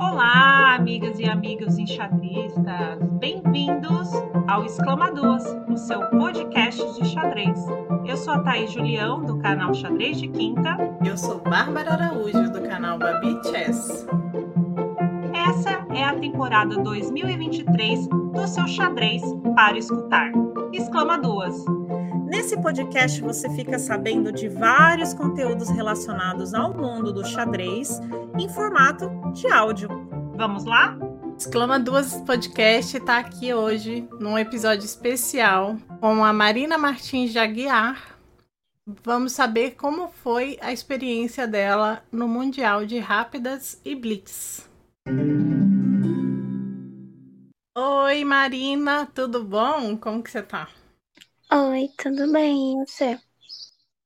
Olá, amigas e amigos enxadristas! Bem-vindos ao Exclama Duas, o seu podcast de xadrez. Eu sou a Thaís Julião, do canal Xadrez de Quinta. Eu sou Bárbara Araújo, do canal Babi Chess. Essa é a temporada 2023 do seu xadrez para escutar. Exclama Duas! Nesse podcast você fica sabendo de vários conteúdos relacionados ao mundo do xadrez em formato de áudio. Vamos lá? Exclama Duas Podcast está aqui hoje num episódio especial com a Marina Martins de Aguiar. Vamos saber como foi a experiência dela no Mundial de Rápidas e Blitz. Oi, Marina, tudo bom? Como que você tá? Oi, tudo bem? E você?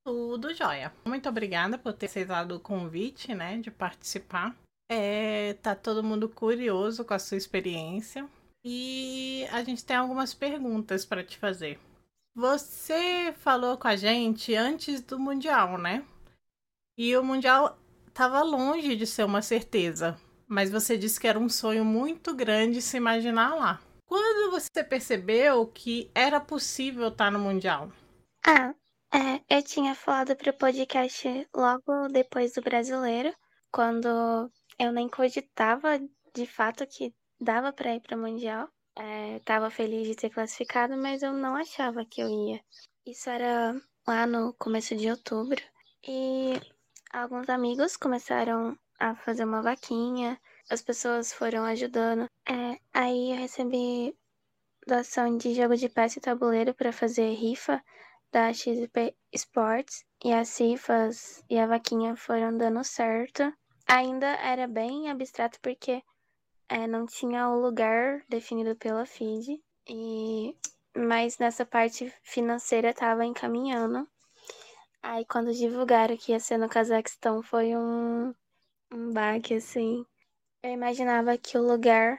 Tudo jóia. Muito obrigada por ter aceitado o convite, né, de participar. É, tá todo mundo curioso com a sua experiência e a gente tem algumas perguntas para te fazer. Você falou com a gente antes do Mundial, né? E o Mundial estava longe de ser uma certeza, mas você disse que era um sonho muito grande se imaginar lá. Quando você percebeu que era possível estar no Mundial? Ah, é, eu tinha falado pro podcast logo depois do brasileiro, quando eu nem cogitava de fato que dava para ir para o Mundial. É, tava feliz de ter classificado, mas eu não achava que eu ia. Isso era lá no começo de outubro. E alguns amigos começaram a fazer uma vaquinha, as pessoas foram ajudando. É, aí eu recebi doação de jogo de peça e tabuleiro para fazer rifa da XP Sports e as rifas e a vaquinha foram dando certo. Ainda era bem abstrato porque é, não tinha o lugar definido pela FID e mas nessa parte financeira estava encaminhando. Aí quando divulgaram que ia ser no Cazaquistão foi um, um baque assim. Eu imaginava que o lugar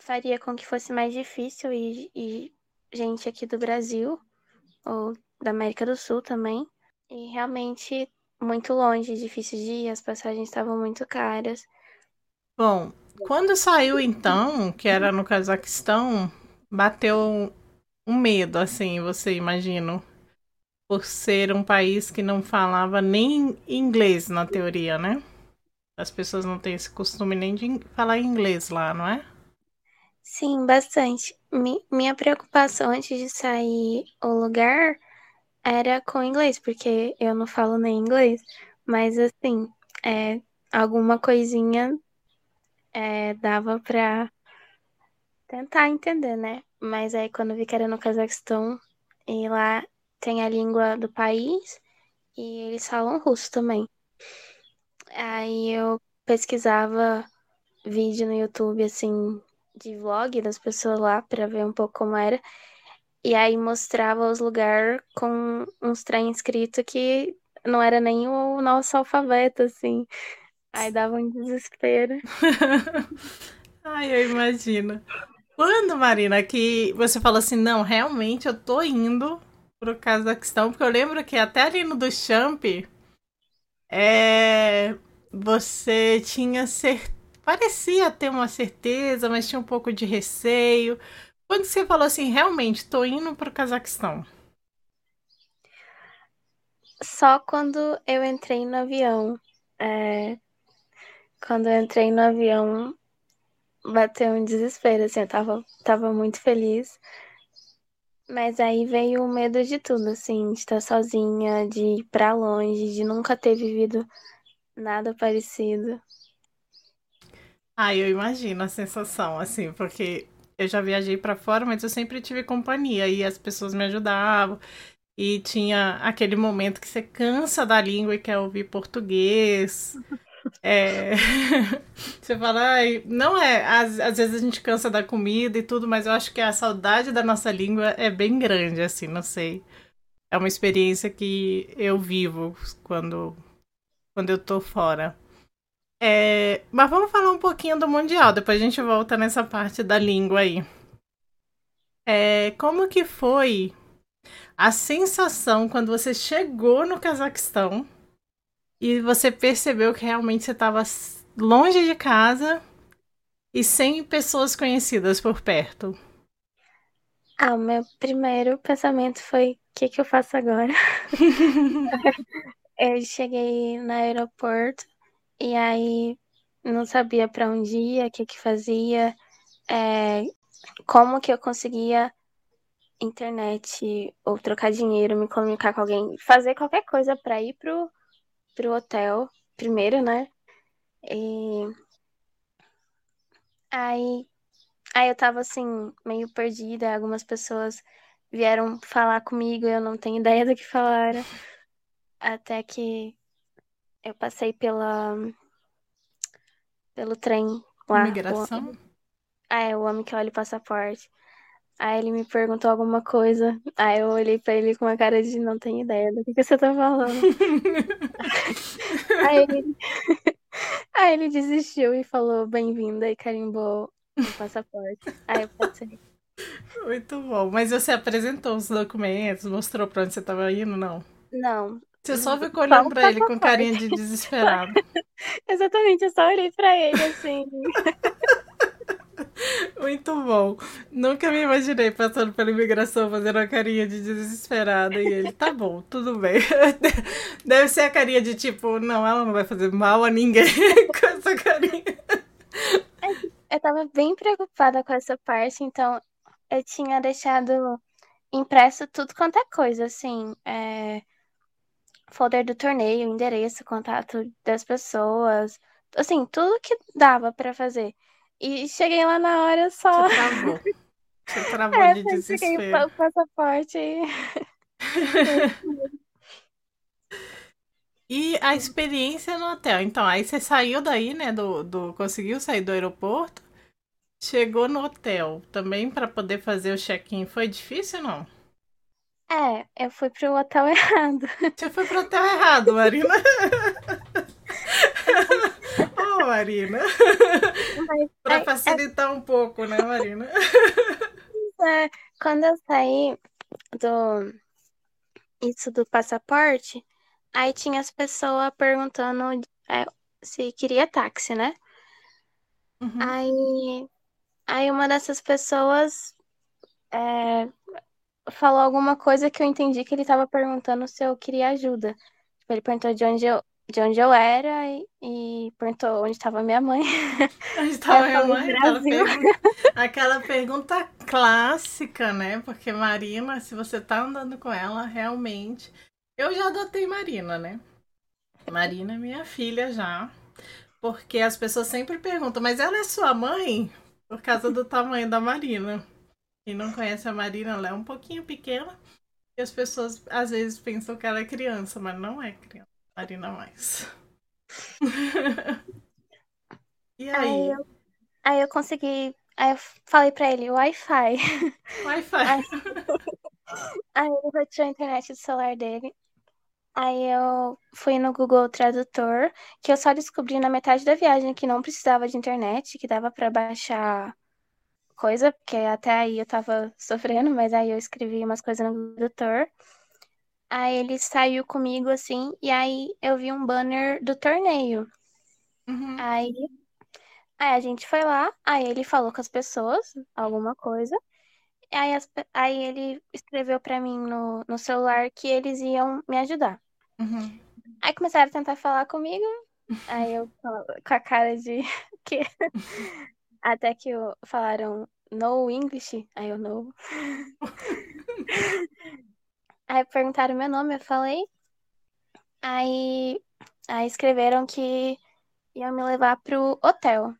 faria com que fosse mais difícil e, e gente aqui do Brasil ou da América do Sul também. E realmente muito longe, difícil de ir, as passagens estavam muito caras. Bom, quando saiu então, que era no Cazaquistão, bateu um medo, assim, você imagina, por ser um país que não falava nem inglês na teoria, né? As pessoas não têm esse costume nem de falar inglês lá, não é? Sim, bastante. Mi minha preocupação antes de sair o lugar era com inglês, porque eu não falo nem inglês. Mas assim, é, alguma coisinha é, dava pra tentar entender, né? Mas aí quando vi que era no Cazaquistão, e lá tem a língua do país, e eles falam russo também. Aí eu pesquisava vídeo no YouTube, assim, de vlog das pessoas lá para ver um pouco como era. E aí mostrava os lugares com uns trem escrito que não era nem o nosso alfabeto, assim. Aí dava um desespero. Ai, eu imagino. Quando, Marina, que você falou assim, não, realmente eu tô indo pro Cazaquistão, porque eu lembro que até ali no do Champ, é, você tinha certeza, parecia ter uma certeza, mas tinha um pouco de receio. Quando você falou assim, realmente, estou indo para o Cazaquistão? Só quando eu entrei no avião. É... Quando eu entrei no avião, bateu um desespero, assim, eu tava, tava muito feliz. Mas aí veio o medo de tudo, assim, de estar sozinha, de ir pra longe, de nunca ter vivido nada parecido. Ah, eu imagino a sensação, assim, porque eu já viajei para fora, mas eu sempre tive companhia e as pessoas me ajudavam. E tinha aquele momento que você cansa da língua e quer ouvir português. É... você fala, Ai, não é. Às, às vezes a gente cansa da comida e tudo, mas eu acho que a saudade da nossa língua é bem grande, assim, não sei. É uma experiência que eu vivo quando, quando eu tô fora. É, mas vamos falar um pouquinho do Mundial, depois a gente volta nessa parte da língua aí. É, como que foi a sensação quando você chegou no Cazaquistão e você percebeu que realmente você estava longe de casa e sem pessoas conhecidas por perto? Ah, o meu primeiro pensamento foi: o que, que eu faço agora? eu cheguei no aeroporto e aí não sabia para onde ia, o que, que fazia, é, como que eu conseguia internet ou trocar dinheiro, me comunicar com alguém, fazer qualquer coisa para ir pro, pro hotel primeiro, né? E aí, aí eu tava assim, meio perdida. Algumas pessoas vieram falar comigo, eu não tenho ideia do que falaram. Até que eu passei pela pelo trem lá. Migração? O, ah, é, o homem que olha o passaporte. Aí ele me perguntou alguma coisa. Aí eu olhei pra ele com uma cara de não tenho ideia do que, que você tá falando. aí, ele... Aí ele desistiu e falou bem-vinda e carimbou o passaporte. Aí eu passei. Muito bom. Mas você apresentou os documentos, mostrou pra onde você tava indo, não? Não. Você só ficou olhando pra ele com carinha de desesperado. Exatamente, eu só olhei pra ele assim. Muito bom. Nunca me imaginei passando pela imigração fazendo uma carinha de desesperada e ele, tá bom, tudo bem. Deve ser a carinha de tipo, não, ela não vai fazer mal a ninguém com essa carinha. Eu tava bem preocupada com essa parte, então eu tinha deixado impresso tudo quanto é coisa, assim, é... folder do torneio, endereço, contato das pessoas, assim, tudo que dava para fazer. E cheguei lá na hora só. Você travou. Você travou é, de desespero. o passaporte. e a experiência no hotel. Então, aí você saiu daí, né? Do, do conseguiu sair do aeroporto. Chegou no hotel também para poder fazer o check-in. Foi difícil não? É, eu fui pro hotel errado. Você foi pro hotel errado, Marina. Marina. Para facilitar um pouco, né, Marina? É, quando eu saí do isso do passaporte, aí tinha as pessoas perguntando é, se queria táxi, né? Uhum. Aí, aí uma dessas pessoas é, falou alguma coisa que eu entendi que ele estava perguntando se eu queria ajuda. Tipo, ele perguntou de onde eu, de onde eu era e, e perguntou onde estava minha mãe. Onde estava minha mãe? Aquela pergunta, aquela pergunta, clássica, né? Porque Marina, se você tá andando com ela, realmente. Eu já adotei Marina, né? Marina é minha filha já. Porque as pessoas sempre perguntam, mas ela é sua mãe? Por causa do tamanho da Marina. Quem não conhece a Marina, ela é um pouquinho pequena. E as pessoas às vezes pensam que ela é criança, mas não é criança. Marina mais. e aí? Aí eu, aí eu, consegui. Aí eu falei pra ele, Wi-Fi. Wi-Fi. Aí, aí ele retirou a internet do celular dele. Aí eu fui no Google Tradutor, que eu só descobri na metade da viagem que não precisava de internet, que dava para baixar coisa, porque até aí eu tava sofrendo, mas aí eu escrevi umas coisas no Tradutor. Aí ele saiu comigo assim, e aí eu vi um banner do torneio. Uhum. Aí, aí a gente foi lá, aí ele falou com as pessoas alguma coisa. Aí, as, aí ele escreveu para mim no, no celular que eles iam me ajudar. Uhum. Aí começaram a tentar falar comigo. Aí eu com a cara de que até que eu, falaram no English, aí eu não. Aí perguntaram meu nome, eu falei. Aí, aí escreveram que iam me levar pro hotel.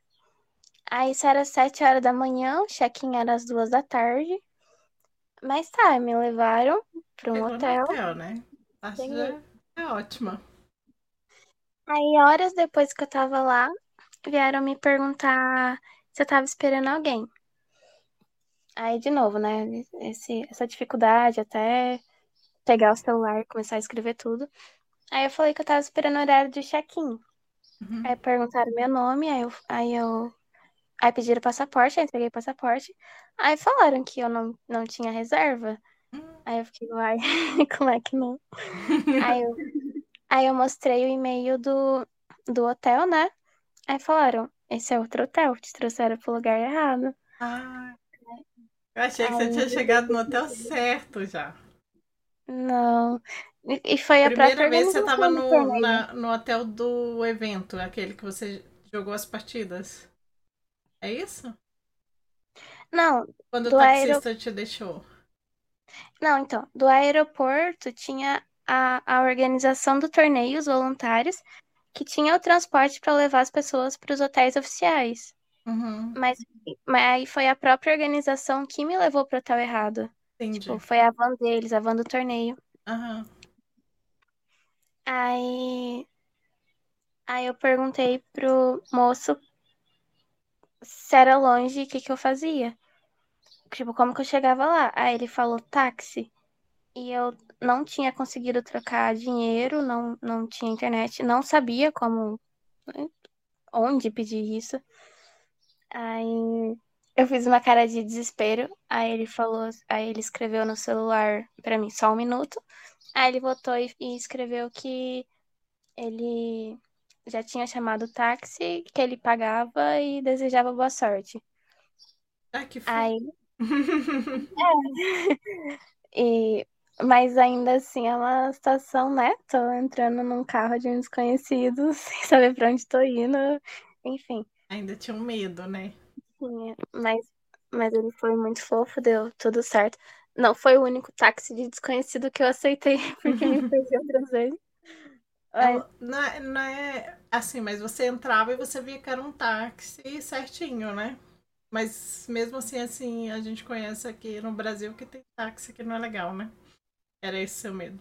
Aí isso era sete horas da manhã, o check-in era às duas da tarde. Mas tá, me levaram para um hotel. hotel, né? Acho que é ótima. Aí, horas depois que eu tava lá, vieram me perguntar se eu tava esperando alguém. Aí, de novo, né? Esse, essa dificuldade até pegar o celular e começar a escrever tudo. Aí eu falei que eu tava esperando o horário de check-in. Uhum. Aí perguntaram meu nome, aí eu, aí eu. Aí pediram passaporte, aí entreguei passaporte. Aí falaram que eu não, não tinha reserva. Hum. Aí eu fiquei, uai, como é que não? aí, eu, aí eu mostrei o e-mail do, do hotel, né? Aí falaram, esse é outro hotel, te trouxeram pro lugar errado. Ah, eu achei que você tinha chegado no hotel certo já. Não. E foi a Primeira própria vez você estava no, na- no hotel do evento, aquele que você jogou as partidas. É isso? Não, Quando o taxista te deixou. não, então, do aeroporto tinha a, a organização do torneio, os voluntários, que tinha o transporte para levar as pessoas para os hotéis oficiais. Uhum, Mas, mas aí foi a própria organização que me levou pro hotel errado. Entendi. Tipo, foi a van deles, a van do torneio. Aham. Aí, aí eu perguntei pro moço se era longe e o que que eu fazia. Tipo, como que eu chegava lá? Aí ele falou táxi. E eu não tinha conseguido trocar dinheiro, não, não tinha internet, não sabia como, né, onde pedir isso. Aí eu fiz uma cara de desespero. Aí ele falou, aí ele escreveu no celular pra mim só um minuto. Aí ele voltou e, e escreveu que ele já tinha chamado o táxi, que ele pagava e desejava boa sorte. Ah, que fofo. Aí, e, mas ainda assim é uma situação, né? Tô entrando num carro de um desconhecido, sem saber pra onde tô indo. Enfim, Ainda tinha um medo, né? Tinha. Mas, mas ele foi muito fofo, deu tudo certo. Não foi o único táxi de desconhecido que eu aceitei, porque me perdi outras vezes. Mas, Não é, não é assim, mas você entrava e você via que era um táxi certinho, né? Mas mesmo assim, assim, a gente conhece aqui no Brasil que tem táxi que não é legal, né? Era esse seu medo.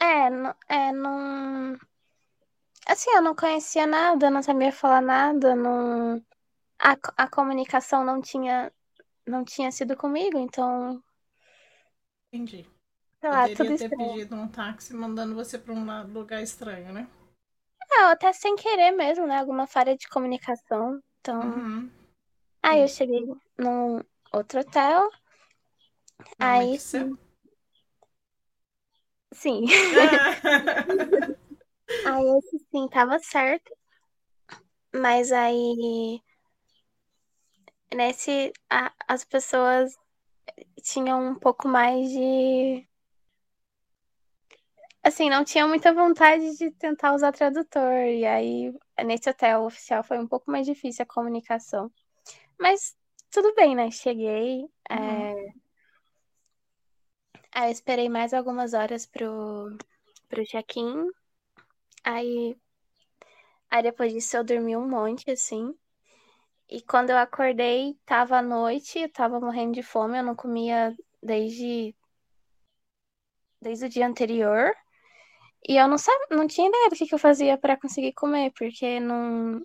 é, não, é, não. Assim, eu não conhecia nada, não sabia falar nada, não. A, a comunicação não tinha, não tinha sido comigo, então, Entendi. sei lá, tudo Poderia ter estranho. pedido um táxi mandando você para um lugar estranho, né? Não, até sem querer mesmo, né? Alguma falha de comunicação. Então, Uhum. aí eu cheguei num outro hotel, Nome aí de seu? sim. Aí esse sim tava certo, mas aí nesse a- as pessoas tinham um pouco mais de assim, não tinham muita vontade de tentar usar tradutor. E aí nesse hotel oficial foi um pouco mais difícil a comunicação. Mas tudo bem, né? Cheguei, é, Uhum. aí eu esperei mais algumas horas pro pro check-in. Aí Aí depois disso eu dormi um monte, assim. E quando eu acordei, tava à noite, eu tava morrendo de fome, eu não comia desde, desde o dia anterior. E eu não sabia, não tinha ideia do que, que eu fazia para conseguir comer, porque não,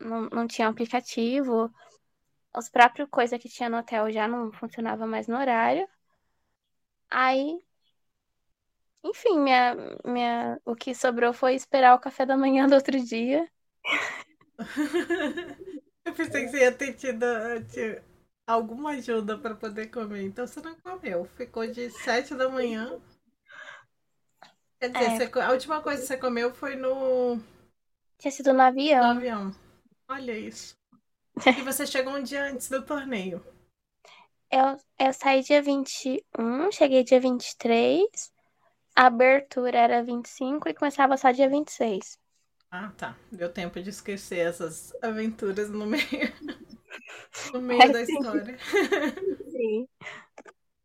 não, não tinha aplicativo. Os próprios coisas que tinha no hotel já não funcionava mais no horário. Aí, enfim, minha, minha, o que sobrou foi esperar o café da manhã do outro dia. Eu pensei que você ia ter tido ti- alguma ajuda para poder comer, então você não comeu. Ficou de sete da manhã. Quer dizer, É. você a última coisa que você comeu foi no, Tinha sido no no avião. avião. Olha isso. E você chegou um dia antes do torneio. Eu, eu saí dia 21, cheguei dia 23, a abertura era 25 e começava só dia 26. Ah, tá. Deu tempo de esquecer essas aventuras no meio, no meio da Sim. história. Sim.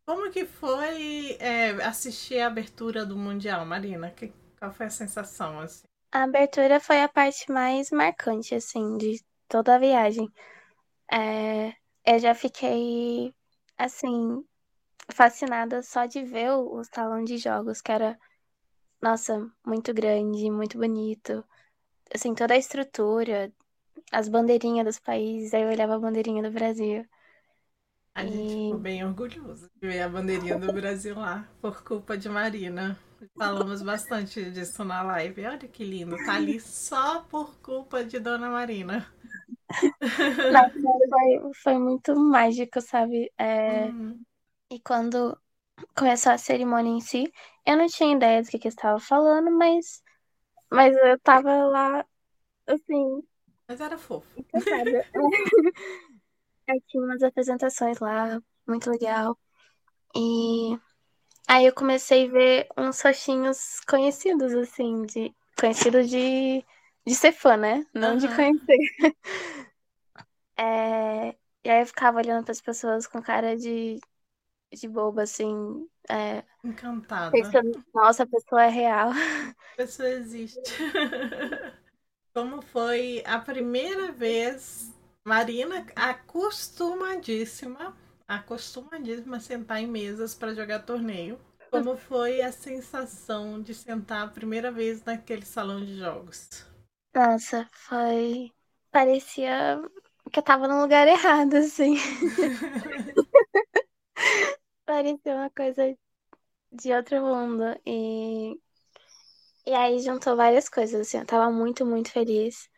Como que foi é, assistir a abertura do Mundial, Marina? Que, qual foi a sensação, assim? A abertura foi a parte mais marcante, assim, de toda a viagem. É, eu já fiquei, assim, fascinada só de ver o, o salão de jogos, que era, nossa, muito grande, muito bonito. Assim, toda a estrutura, as bandeirinhas dos países, aí eu olhava a bandeirinha do Brasil. A gente E- ficou bem orgulhoso de ver a bandeirinha do Brasil lá, por culpa de Marina. Falamos bastante disso na live. Olha que lindo, tá ali só por culpa de Dona Marina. Nossa, foi, foi muito mágico, sabe? É, Hum, E quando começou a cerimônia em si, eu não tinha ideia do que que eu estava falando, mas, mas eu tava lá, assim, Mas era fofo. Aí tinha umas apresentações lá, muito legal. E aí eu comecei a ver uns rostinhos conhecidos, assim, de. Conhecido de, de ser fã, né? Não Aham. de conhecer. É, e aí eu ficava olhando para as pessoas com cara de, de boba, assim, é, Encantada. pensando, nossa, a pessoa é real. A pessoa existe. Como foi a primeira vez, Marina, acostumadíssima, acostumadíssima a sentar em mesas para jogar torneio. Como foi a sensação de sentar a primeira vez naquele salão de jogos? Nossa, foi. Parecia que eu tava no lugar errado, assim. Parecia uma coisa de outro mundo. E, e aí juntou várias coisas, assim. Eu tava muito, muito feliz,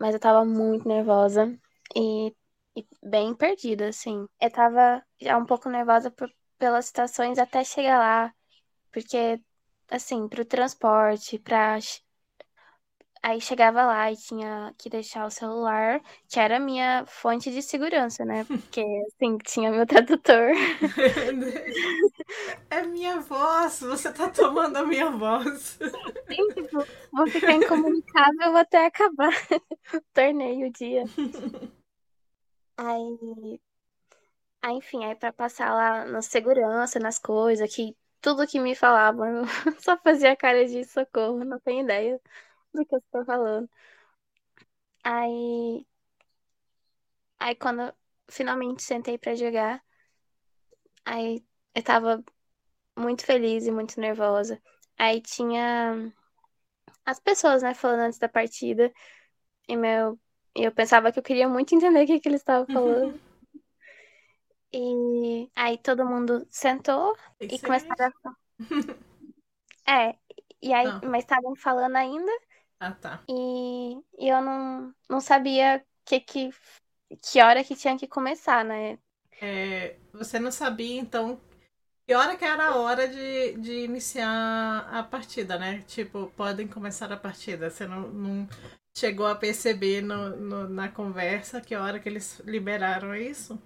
mas eu tava muito nervosa e, e bem perdida, assim. Eu tava já um pouco nervosa por, pelas situações até chegar lá, porque, assim, pro transporte, pra. Aí chegava lá e tinha que deixar o celular, que era a minha fonte de segurança, né? Porque, assim, tinha meu tradutor. É minha voz, você tá tomando a minha voz. Sim, tipo, vou ficar incomunicável até acabar o torneio, o dia. Aí, aí, enfim, aí pra passar lá na segurança, nas coisas, que tudo que me falavam, eu só fazia cara de socorro, não tenho ideia do que eu estou falando. Aí, aí quando eu finalmente sentei pra jogar, aí eu tava muito feliz e muito nervosa. Aí tinha as pessoas, né, falando antes da partida. E meu, eu pensava que eu queria muito entender o que, que eles estavam falando. E aí todo mundo sentou Tem e começaram a. É, e aí, Não. mas estavam falando ainda Ah, tá. e, e eu não, não sabia que, que, que hora que tinha que começar, né? É, você não sabia, então, que hora que era a hora de, de iniciar a partida, né? Tipo, podem começar a partida. Você não, não chegou a perceber no, no- na conversa que hora que eles liberaram isso?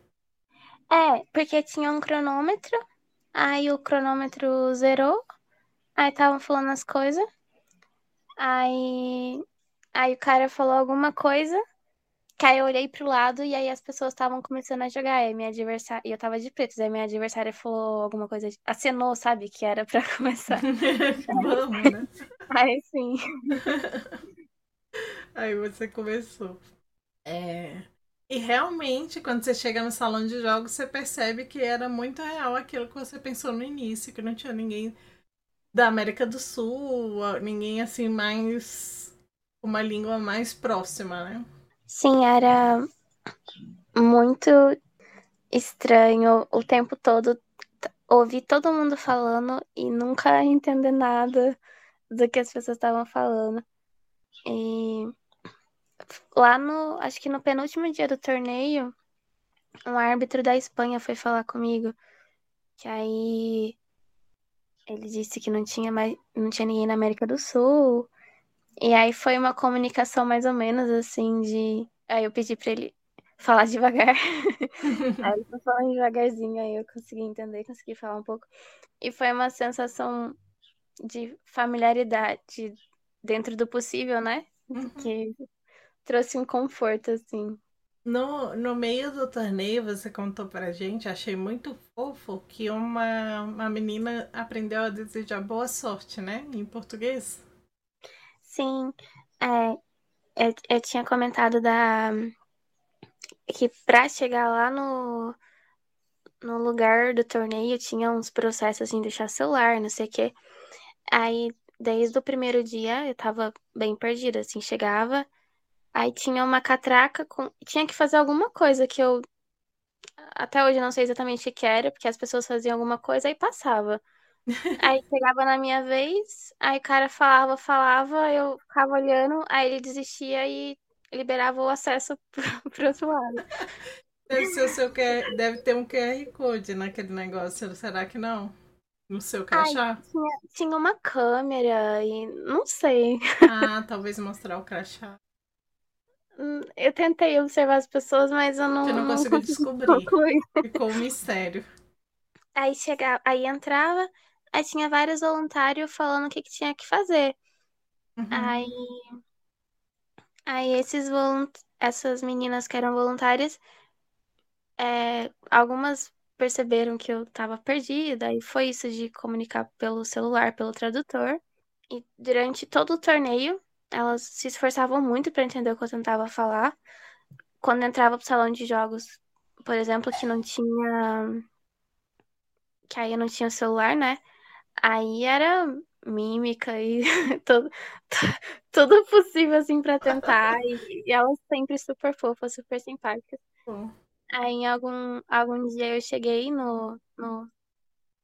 É, porque tinha um cronômetro, aí o cronômetro zerou, aí estavam falando as coisas, aí, aí o cara falou alguma coisa, que aí eu olhei pro lado e aí as pessoas estavam começando a jogar, aí minha adversária, e eu tava de preto, aí minha adversária falou alguma coisa, acenou, sabe, que era pra começar. Vamos, né? Aí sim. Aí você começou. É, E realmente, quando você chega no salão de jogos, você percebe que era muito real aquilo que você pensou no início, que não tinha ninguém da América do Sul, ninguém assim mais uma língua mais próxima, né? Sim, era muito estranho o tempo todo ouvir todo mundo falando e nunca entender nada do que as pessoas estavam falando. E lá no, acho que no penúltimo dia do torneio, um árbitro da Espanha foi falar comigo, que aí ele disse que não tinha mais, não tinha ninguém na América do Sul. E aí foi uma comunicação mais ou menos assim de, aí eu pedi pra ele falar devagar. Aí ele foi falando devagarzinho, aí eu consegui entender, consegui falar um pouco. E foi uma sensação de familiaridade dentro do possível, né? Uhum. Que trouxe um conforto, assim. No, no meio do torneio, você contou pra gente, achei muito fofo que uma, uma menina aprendeu a desejar boa sorte, né? Em português. Sim, é, eu, eu tinha comentado da que pra chegar lá no, no lugar do torneio tinha uns processos assim, deixar celular, não sei o quê. Aí, desde o primeiro dia, eu tava bem perdida, assim, chegava, aí tinha uma catraca com. Tinha que fazer alguma coisa que eu. Até hoje não sei exatamente o que era, porque as pessoas faziam alguma coisa e passava. Aí chegava na minha vez, aí o cara falava, falava, eu ficava olhando, aí ele desistia e liberava o acesso pro, pro outro lado. Deve ser o seu QR, deve ter um QR Code naquele negócio, será que não? No seu crachá? Tinha, tinha uma câmera e não sei. Ah, talvez mostrar o crachá. Hum, eu tentei observar as pessoas, mas eu não. Você não consegui descobrir. concluir. Ficou um mistério. Aí chegava, aí entrava, aí tinha vários voluntários falando o que, que tinha que fazer. Uhum. Aí, aí esses volunt... essas meninas que eram voluntárias, é, algumas perceberam que eu tava perdida, e foi isso de comunicar pelo celular, pelo tradutor. E durante todo o torneio, elas se esforçavam muito para entender o que eu tentava falar. Quando entrava pro salão de jogos, por exemplo, que não tinha. Que aí eu não tinha celular, né? Aí era mímica e tudo, tudo possível assim para tentar. E, e elas sempre super fofas, super simpáticas. Aí em algum, algum dia eu cheguei no, no,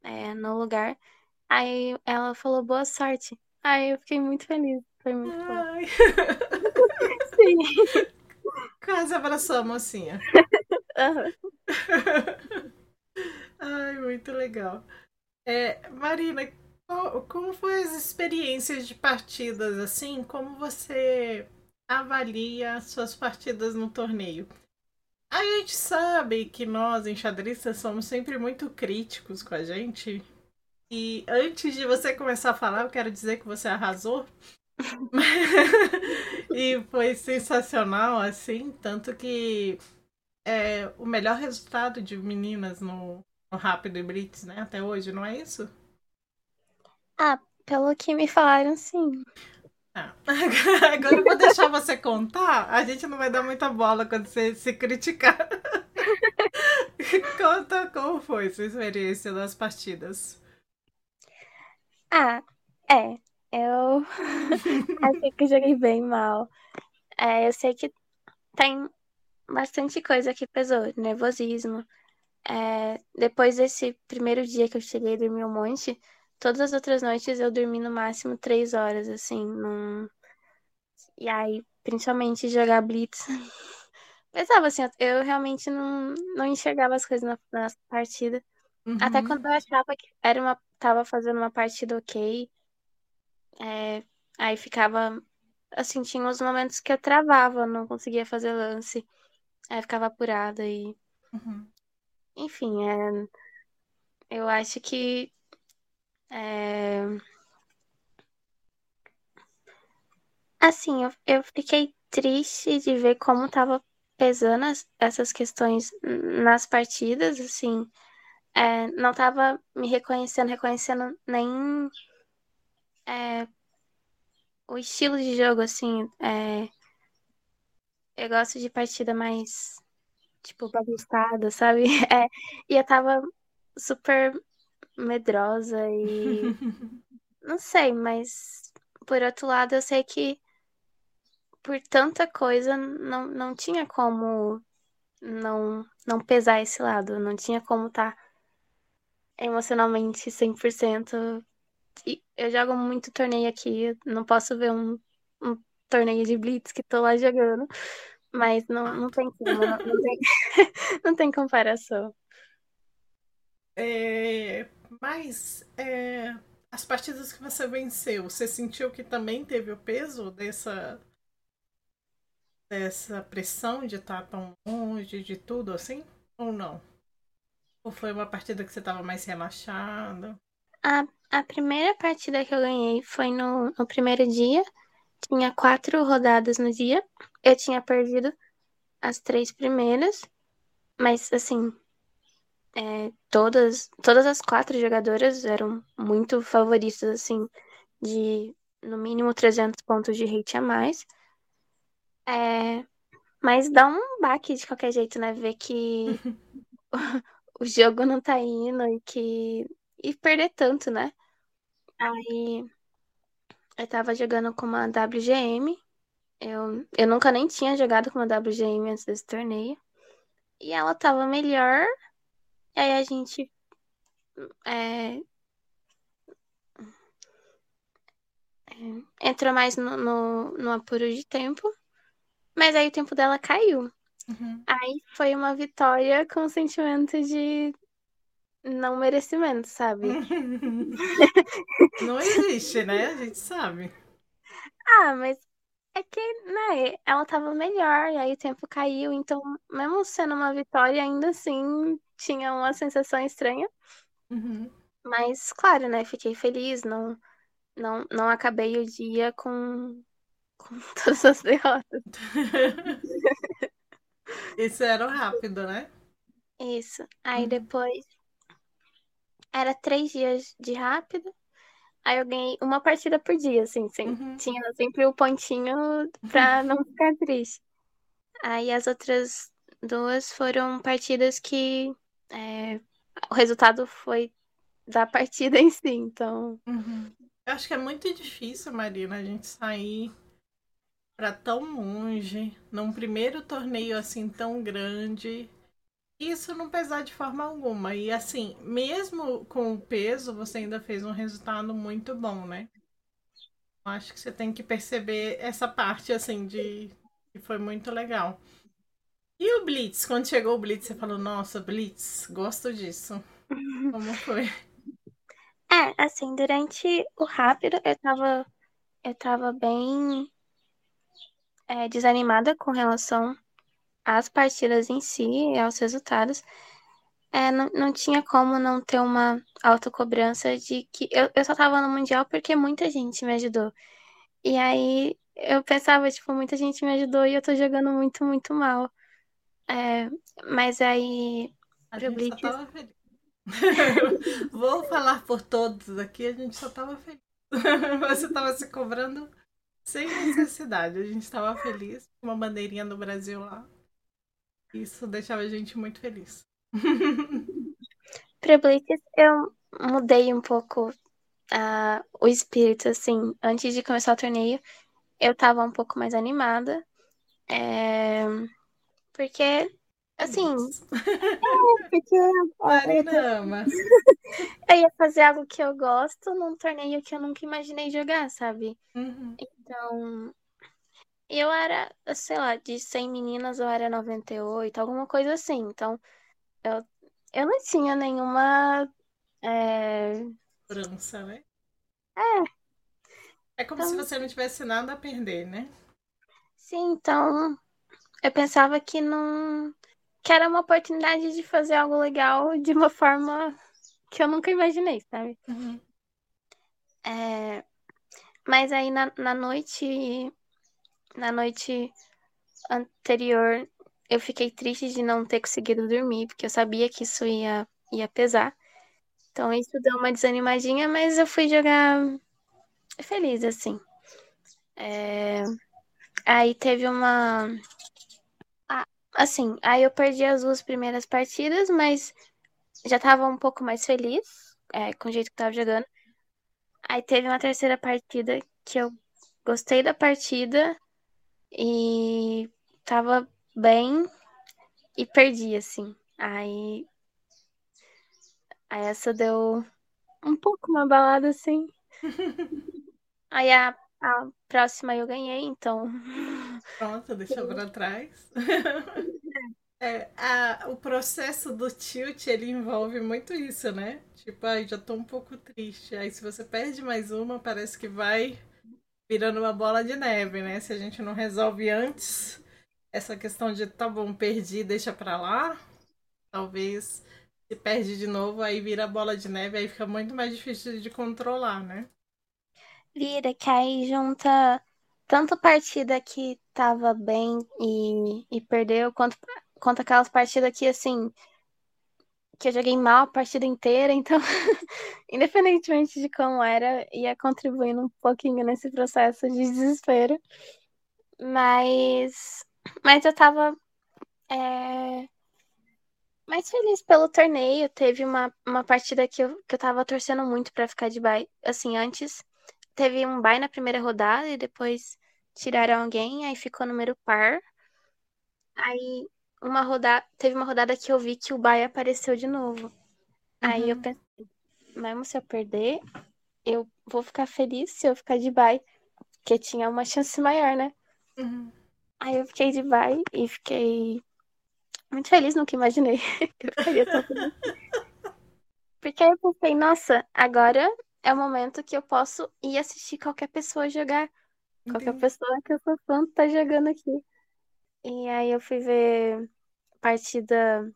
é, no lugar, aí ela falou boa sorte. Aí eu fiquei muito feliz. Foi muito bom. Ai. Sim. Quase abraçou a mocinha. Aham. Ai, muito legal. É, Marina, qual- como foi as experiências de partidas assim? Como você avalia suas partidas no torneio? A gente sabe que nós, enxadristas, somos sempre muito críticos com a gente. E antes de você começar a falar, eu quero dizer que você arrasou. e foi sensacional, assim, tanto que é o melhor resultado de meninas no, no Rápido e Blitz, né? Até hoje, não é isso? Ah, pelo que me falaram, sim. Ah. Agora eu vou deixar você contar. A gente não vai dar muita bola quando você se criticar. Conta como foi sua experiência nas partidas. Ah, é. Eu achei que joguei bem mal. É, eu sei que tem bastante coisa que pesou, nervosismo. É, depois desse primeiro dia que eu cheguei e dormi um monte, todas as outras noites eu dormi no máximo três horas, assim, num... E aí, principalmente jogar Blitz. Pensava assim, eu realmente não, não enxergava as coisas na, na partida. Até Uhum. quando eu achava que era uma, tava fazendo uma partida ok, é, aí ficava, assim, tinha uns momentos que eu travava, não conseguia fazer lance, aí ficava apurada e, Uhum. enfim, é, eu acho que é, assim, eu, eu fiquei triste de ver como tava pesando as- essas questões nas partidas, assim, é, não tava me reconhecendo, reconhecendo nem é, o estilo de jogo, assim, é, eu gosto de partida mais, tipo, bagunçada, sabe? É, e eu tava super medrosa e não sei, mas por outro lado eu sei que por tanta coisa não, não tinha como não, não pesar esse lado, não tinha como estar emocionalmente 100%. Eu jogo muito torneio aqui, não posso ver um, um torneio de Blitz que tô lá jogando, mas não, não tem como, não, não tem, não tem comparação. É, mas é, as partidas que você venceu, você sentiu que também teve o peso dessa, dessa pressão de estar tão longe de tudo assim? Ou não? Ou foi uma partida que você estava mais relaxada? A, a primeira partida que eu ganhei foi no, no primeiro dia. Tinha quatro rodadas no dia. Eu tinha perdido as três primeiras. Mas, assim, é, todas, todas as quatro jogadoras eram muito favoritas, assim, de no mínimo 300 pontos de rate a mais. É, mas dá um baque de qualquer jeito, né? Ver que o jogo não tá indo e que. E perder tanto, né? Aí eu tava jogando com uma WGM. Eu, eu nunca nem tinha jogado com uma WGM antes desse torneio. E ela tava melhor. E aí a gente. é, é, entrou mais no, no, no apuro de tempo. Mas aí o tempo dela caiu. Uhum. Aí foi uma vitória com sentimento de não merecimento, sabe? Não existe, né? A gente sabe. Ah, mas É que, né, ela tava melhor, e aí o tempo caiu, então, mesmo sendo uma vitória, ainda assim tinha uma sensação estranha. Uhum. Mas, claro, né, fiquei feliz, não, não, não acabei o dia com, com todas as derrotas. Isso era rápido, né? Isso. Aí Uhum. depois era três dias de rápido. Aí eu ganhei uma partida por dia, assim, sem, Uhum. tinha sempre o pontinho pra não ficar triste. Aí as outras duas foram partidas que é, o resultado foi da partida em si, então. Uhum. Eu acho que é muito difícil, Marina, a gente sair para tão longe, num primeiro torneio assim tão grande. Isso não pesar de forma alguma. E assim, mesmo com o peso, você ainda fez um resultado muito bom, né? Acho que você tem que perceber essa parte assim de que foi muito legal. E o Blitz, quando chegou o Blitz, você falou, nossa, Blitz, gosto disso. Como foi? É, assim, durante o rápido eu tava, eu tava bem é, desanimada com relação às partidas em si e aos resultados. É, não, não tinha como não ter uma autocobrança de que eu, eu só tava no Mundial porque muita gente me ajudou. E aí eu pensava, tipo, muita gente me ajudou e eu tô jogando muito, muito mal. É, mas aí. A gente só tava feliz. Vou falar por todos aqui, a gente só tava feliz. Você tava se cobrando sem necessidade. A gente tava feliz com uma bandeirinha do Brasil lá. Isso deixava a gente muito feliz. Pro Blitz eu mudei um pouco ah, o espírito, assim. Antes de começar o torneio, eu tava um pouco mais animada. É, porque, assim, porque Marina ama. eu ia fazer algo que eu gosto num torneio que eu nunca imaginei jogar, sabe? Uhum. Então, eu era, sei lá, de 100 meninas eu era 98, alguma coisa assim. Então, eu, eu não tinha nenhuma. é, França, né? É. É como Então- se você não tivesse nada a perder, né? Sim, então eu pensava que não. que era uma oportunidade de fazer algo legal de uma forma que eu nunca imaginei, sabe? Uhum. É, Mas aí na, na noite. Na noite anterior, eu fiquei triste de não ter conseguido dormir, porque eu sabia que isso ia, ia pesar. Então isso deu uma desanimadinha, mas eu fui jogar feliz, assim. É, Aí teve uma. Ah, Assim, aí eu perdi as duas primeiras partidas, mas já tava um pouco mais feliz é, com o jeito que tava jogando. Aí teve uma terceira partida que eu gostei da partida e tava bem e perdi, assim. Aí, aí essa deu um pouco uma balada, assim. Aí a, a próxima eu ganhei, então. Pronto, deixou pra trás. É, a- o processo do tilt, ele envolve muito isso, né? Tipo, ai, já tô um pouco triste. Aí se você perde mais uma, parece que vai virando uma bola de neve, né? Se a gente não resolve antes essa questão de, tá bom, perdi, deixa pra lá. Talvez se perde de novo, aí vira bola de neve, aí fica muito mais difícil de controlar, né? Vira, que aí junta tanto partida que tava bem e, e perdeu, quanto, quanto aquelas partidas que, assim, que eu joguei mal a partida inteira. Então, independentemente de como era, ia contribuindo um pouquinho nesse processo de desespero. Mas, mas eu tava é, mais feliz pelo torneio. Teve uma, uma partida que eu, que eu tava torcendo muito pra ficar de bye. Assim, antes teve um bye na primeira rodada e depois tiraram alguém, aí ficou número par. Aí uma rodada, teve uma rodada que eu vi que o bye apareceu de novo. Aí eu Uhum. pensei, mesmo se eu perder, eu vou ficar feliz se eu ficar de bye, porque tinha uma chance maior, né? Uhum. Aí eu fiquei de bye e fiquei muito feliz, nunca imaginei que eu ficaria tão feliz. Porque aí eu pensei, nossa, agora é o momento que eu posso ir assistir qualquer pessoa jogar Qualquer pessoa que eu sou fã tá jogando aqui. E aí eu fui ver partida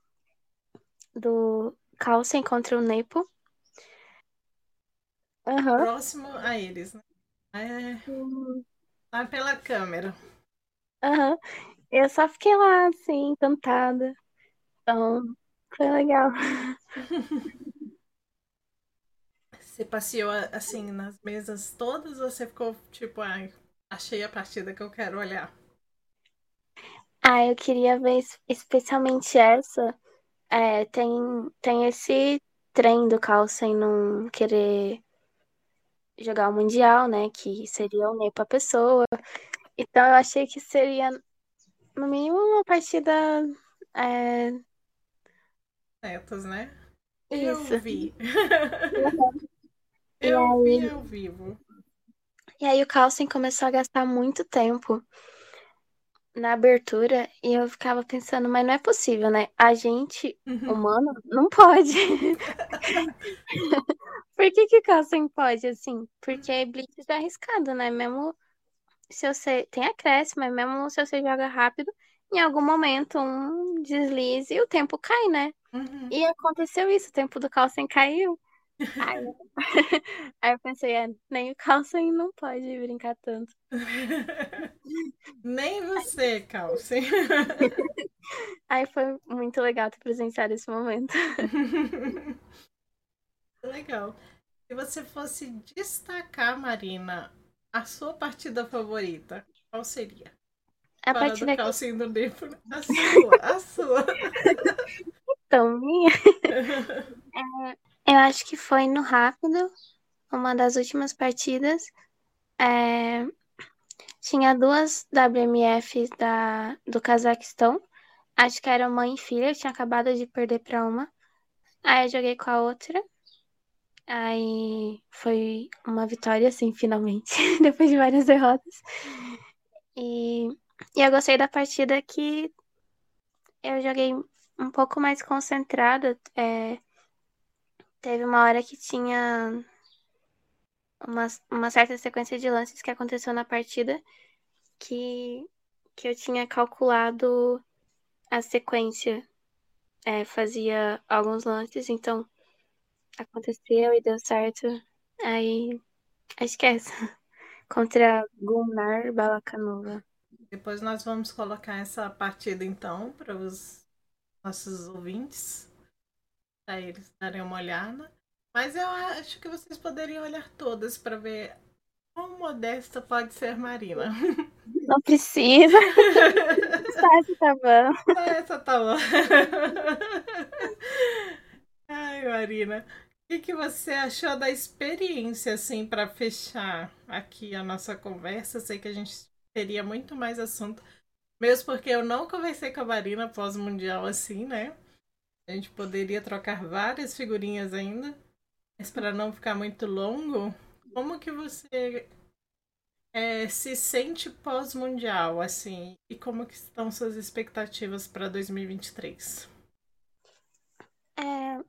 do Carlsen contra o Nepo. Aham. Próximo a eles, né? É, tá pela câmera. Aham. Eu só fiquei lá, assim, encantada. Então, foi legal. Você passeou assim nas mesas todas ou você ficou tipo, ai, achei a partida que eu quero olhar? Ah, eu queria ver es- especialmente essa. É, tem, tem esse trem do Carlsen não querer jogar o Mundial, né? Que seria o Ney pra pessoa. Então eu achei que seria, no mínimo, uma partida. É, Netos, né? isso. Eu vi. Eu vi aí- ao vivo. E aí o Carlsen começou a gastar muito tempo na abertura e eu ficava pensando, mas não é possível, né? A gente, humano, não pode. Por que que o Carlsen pode, assim? Porque Blitz é arriscado, né? Mesmo se você tem acréscimo, mas mesmo se você joga rápido, em algum momento um deslize e o tempo cai, né? Uhum. E aconteceu isso, o tempo do Carlsen caiu. Aí, aí eu pensei, é, nem o Carlsen não pode brincar tanto. Nem você, Calce. Aí foi muito legal ter presenciado esse momento. Legal. Se você fosse destacar, Marina, a sua partida favorita, qual seria? A Fora partida do que calcinho do Nepo. A sua, a sua. então minha, eu acho que foi no rápido, uma das últimas partidas. É, tinha duas WMF da, do Cazaquistão. Acho que era mãe e filha, eu tinha acabado de perder pra uma. Aí eu joguei com a outra. Aí foi uma vitória, assim, finalmente, depois de várias derrotas. E, e eu gostei da partida que eu joguei um pouco mais concentrada. É, teve uma hora que tinha uma, uma certa sequência de lances que aconteceu na partida que, que eu tinha calculado a sequência. É, fazia alguns lances, então aconteceu e deu certo. Aí que é. Contra Gunnar Balakanova. Depois nós vamos colocar essa partida então para os nossos ouvintes, para eles darem uma olhada. Mas eu acho que vocês poderiam olhar todas para ver quão modesta pode ser Marina. Não precisa. Só essa tá bom. Essa tá bom. Ai, Marina. O que, que você achou da experiência, assim, para fechar aqui a nossa conversa? Sei que a gente teria muito mais assunto, mesmo porque eu não conversei com a Marina pós-mundial assim, né? A gente poderia trocar várias figurinhas ainda, mas para não ficar muito longo, como que você é, se sente pós-mundial, assim, e como que estão suas expectativas para 2023? É,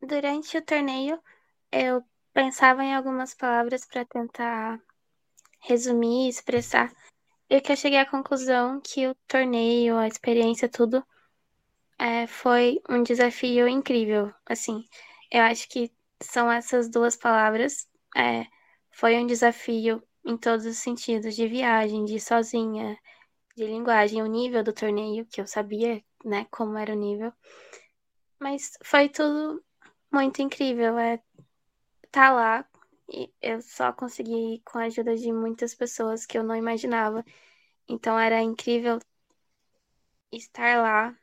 durante o torneio, eu pensava em algumas palavras para tentar resumir, expressar. E que eu cheguei à conclusão que o torneio, a experiência, tudo é, foi um desafio incrível. Assim, eu acho que são essas duas palavras. É, foi um desafio em todos os sentidos, de viagem, de sozinha, de linguagem, o nível do torneio, que eu sabia, né, como era o nível. Mas foi tudo muito incrível. É tá lá e eu só consegui ir com a ajuda de muitas pessoas que eu não imaginava. Então era incrível estar lá,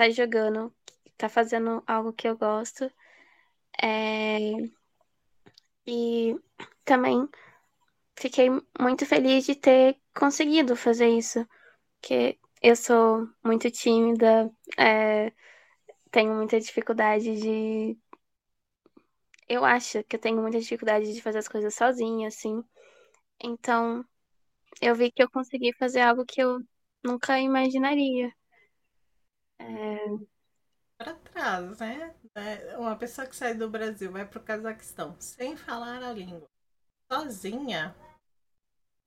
tá jogando, tá fazendo algo que eu gosto. É... E também fiquei muito feliz de ter conseguido fazer isso, porque eu sou muito tímida, é... tenho muita dificuldade de. Eu acho que eu tenho muita dificuldade de fazer as coisas sozinha, assim. Então, eu vi que eu consegui fazer algo que eu nunca imaginaria. É... Para trás, né? É, Uma pessoa que sai do Brasil vai para o Cazaquistão sem falar a língua, sozinha,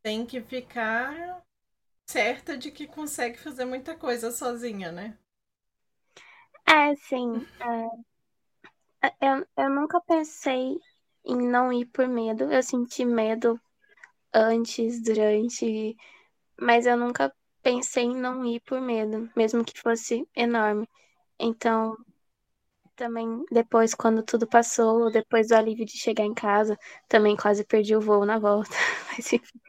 tem que ficar certa de que consegue fazer muita coisa sozinha, né? É, sim. É, eu, eu nunca pensei em não ir por medo. Eu senti medo antes, durante, mas eu nunca pensei em não ir por medo, mesmo que fosse enorme. Então, também depois, quando tudo passou, depois do alívio de chegar em casa, também quase perdi o voo na volta. Mas, enfim,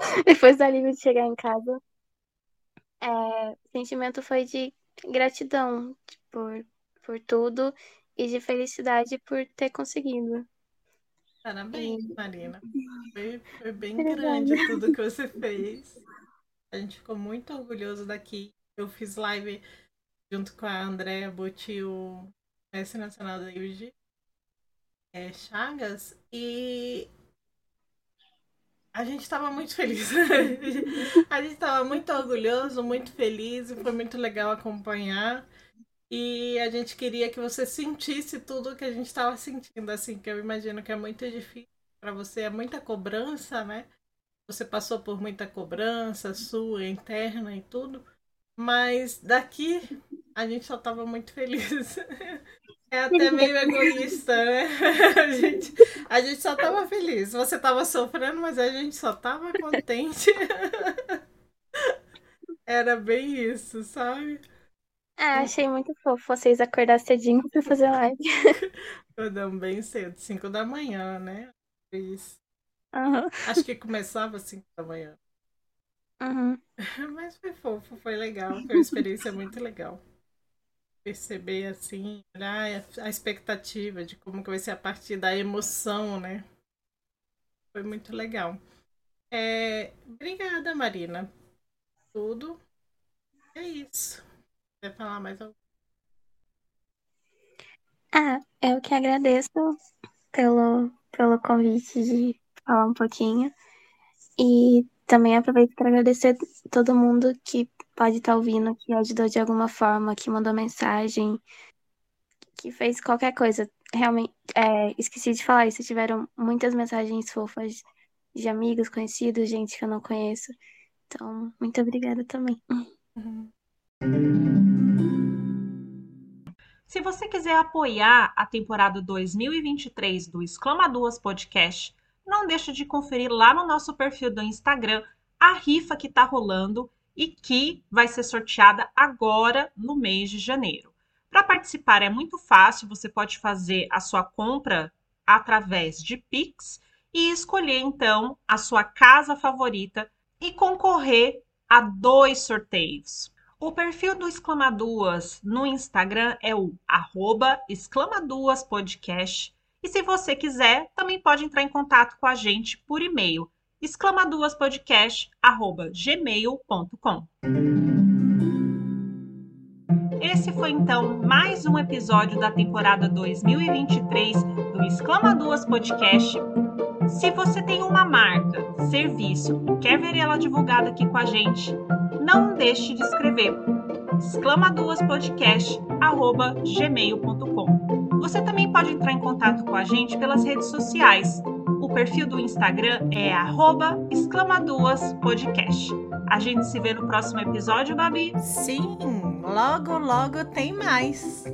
depois do alívio de chegar em casa, é, o sentimento foi de gratidão por, por tudo e de felicidade por ter conseguido. Parabéns, Marina. Foi, foi bem grande tudo que você fez. A gente ficou muito orgulhoso daqui. Eu fiz live junto com a Andréa Butti, o mestre nacional da IUG, é, Chagas, e a gente estava muito feliz. a gente estava muito orgulhoso, muito feliz, e foi muito legal acompanhar. E a gente queria que você sentisse tudo o que a gente estava sentindo, assim, que eu imagino que é muito difícil para você, é muita cobrança, né? Você passou por muita cobrança sua, interna e tudo, mas daqui a gente só estava muito feliz. É até meio egoísta, né? A gente, a gente só estava feliz. Você estava sofrendo, mas a gente só estava contente. Era bem isso, sabe? É, achei muito fofo vocês acordar cedinho pra fazer live. Acordamos bem cedo, 5 da manhã, né? Isso. Uhum. Acho que começava 5 da manhã. Uhum. Mas foi fofo, foi legal. Foi uma experiência muito legal. Perceber assim, olhar a expectativa de como que vai ser a partir da emoção, né? Foi muito legal. É... Obrigada, Marina. Tudo. É isso. Quer falar mais algo? Ah, eu que agradeço pelo, pelo convite de falar um pouquinho. E também aproveito para agradecer todo mundo que pode estar tá ouvindo, que ajudou de alguma forma, que mandou mensagem, que fez qualquer coisa. Realmente, é, esqueci de falar isso, tiveram muitas mensagens fofas de amigos, conhecidos, gente que eu não conheço. Então, muito obrigada também. Se você quiser apoiar a temporada 2023 do Exclama Duas Podcast, não deixe de conferir lá no nosso perfil do Instagram a rifa que está rolando e que vai ser sorteada agora no mês de janeiro. Para participar é muito fácil, você pode fazer a sua compra através de Pix e escolher então a sua casa favorita e concorrer a dois sorteios. O perfil do Exclamaduas no Instagram é o arroba exclamaduaspodcast. E se você quiser, também pode entrar em contato com a gente por e-mail exclamaduaspodcast.gmail.com Esse foi então mais um episódio da temporada 2023 do Exclama Duas Podcast. Se você tem uma marca, serviço e quer ver ela divulgada aqui com a gente, não deixe de escrever exclamaduaspodcast@gmail.com. Você também pode entrar em contato com a gente pelas redes sociais. O perfil do Instagram é @exclamaduaspodcast. A gente se vê no próximo episódio, Babi. Sim, logo logo tem mais.